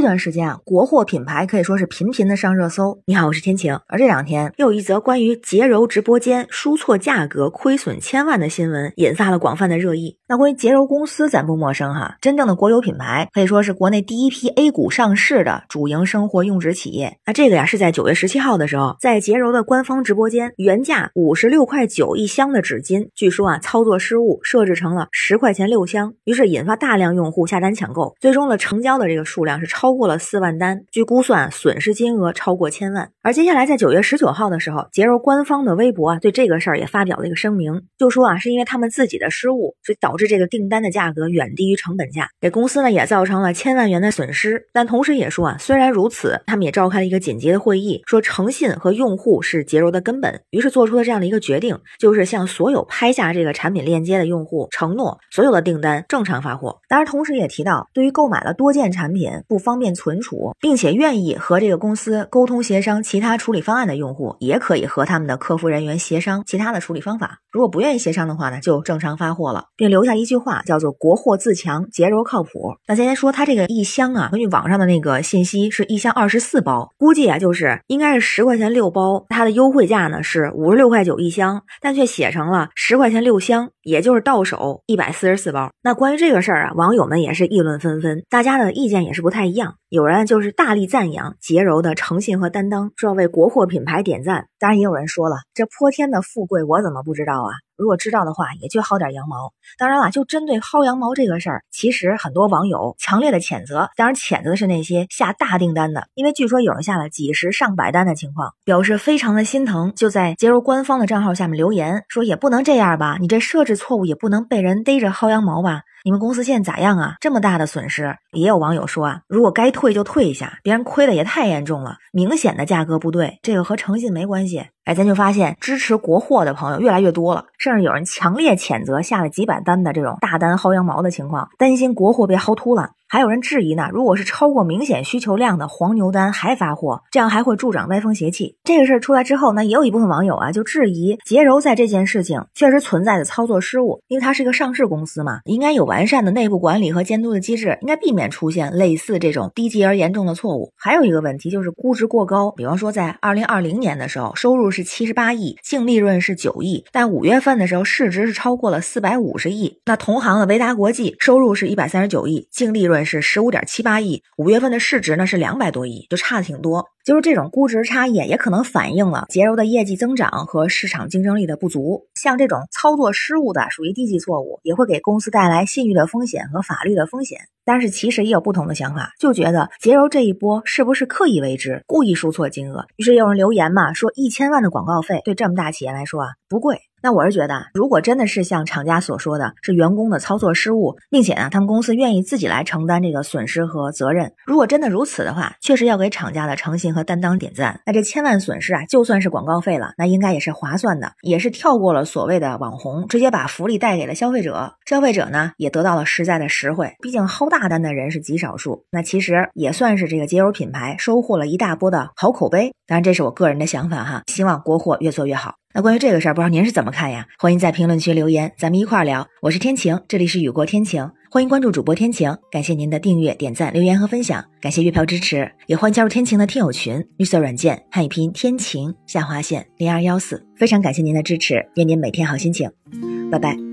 这段时间啊，国货品牌可以说是频频的上热搜。你好，我是天晴。而这两天又有一则关于洁柔直播间输错价格亏损千万的新闻，引发了广泛的热议。那关于洁柔公司，咱不陌生哈，真正的国有品牌，可以说是国内第一批 A 股上市的主营生活用纸企业。那这个呀，是在九月十七号的时候，在洁柔的官方直播间，原价五十六块九一箱的纸巾，据说啊，操作失误设置成了十块钱六箱，于是引发大量用户下单抢购，最终的成交的这个数量是超。超过了四万单，据估算损失金额超过千万。而接下来在九月十九号的时候，洁柔官方的微博啊，对这个事儿也发表了一个声明，就说啊，是因为他们自己的失误，所以导致这个订单的价格远低于成本价，给公司呢也造成了千万元的损失。但同时也说啊，虽然如此，他们也召开了一个紧急的会议，说诚信和用户是洁柔的根本，于是做出了这样的一个决定，就是向所有拍下这个产品链接的用户承诺，所有的订单正常发货。当然，同时也提到，对于购买了多件产品不方便存储，并且愿意和这个公司沟通协商其他处理方案的用户，也可以和他们的客服人员协商其他的处理方法。如果不愿意协商的话呢，就正常发货了，并留下一句话，叫做“国货自强，洁柔靠谱”。那今天说它这个一箱啊，根据网上的那个信息，是一箱二十四包，估计啊就是应该是十块钱六包，它的优惠价呢是五十六块九一箱，但却写成了十块钱六箱，也就是到手一百四十四包。那关于这个事儿啊，网友们也是议论纷纷，大家的意见也是不太一样。有人就是大力赞扬洁柔的诚信和担当，说要为国货品牌点赞。当然，也有人说了，这泼天的富贵我怎么不知道啊？如果知道的话，也就薅点羊毛。当然了，就针对薅羊毛这个事儿，其实很多网友强烈的谴责。当然，谴责的是那些下大订单的，因为据说有人下了几十上百单的情况，表示非常的心疼，就在洁柔官方的账号下面留言说：“也不能这样吧，你这设置错误也不能被人逮着薅羊毛吧？你们公司现在咋样啊？这么大的损失？”也有网友说啊，如果该退就退一下，别人亏的也太严重了，明显的价格不对，这个和诚信没关系。哎，咱就发现支持国货的朋友越来越多了，甚至有人强烈谴责下了几百单的这种大单薅羊毛的情况，担心国货被薅秃了。还有人质疑呢，如果是超过明显需求量的黄牛单还发货，这样还会助长歪风邪气。这个事儿出来之后呢，也有一部分网友啊就质疑洁柔在这件事情确实存在的操作失误，因为它是一个上市公司嘛，应该有完善的内部管理和监督的机制，应该避免出现类似这种低级而严重的错误。还有一个问题就是估值过高，比方说在二零二零年的时候，收入是七十八亿，净利润是九亿，但五月份的时候市值是超过了四百五十亿。那同行的维达国际收入是一百三十九亿，净利润。是十五点七八亿，五月份的市值呢是两百多亿，就差的挺多。就是这种估值差异，也可能反映了洁柔的业绩增长和市场竞争力的不足。像这种操作失误的，属于低级错误，也会给公司带来信誉的风险和法律的风险。但是其实也有不同的想法，就觉得洁柔这一波是不是刻意为之，故意输错金额？于是有人留言嘛，说一千万的广告费对这么大企业来说啊不贵。那我是觉得，如果真的是像厂家所说的是员工的操作失误，并且呢，他们公司愿意自己来承担这个损失和责任，如果真的如此的话，确实要给厂家的诚信和担当点赞。那这千万损失啊，就算是广告费了，那应该也是划算的，也是跳过了所谓的网红，直接把福利带给了消费者。消费者呢，也得到了实在的实惠。毕竟薅大单的人是极少数，那其实也算是这个节油品牌收获了一大波的好口碑。当然，这是我个人的想法哈，希望国货越做越好。那关于这个事儿，不知道您是怎么看呀？欢迎在评论区留言，咱们一块儿聊。我是天晴，这里是雨过天晴，欢迎关注主播天晴。感谢您的订阅、点赞、留言和分享，感谢月票支持，也欢迎加入天晴的听友群，绿色软件汉语拼音天晴下划线零二幺四。非常感谢您的支持，愿您每天好心情，拜拜。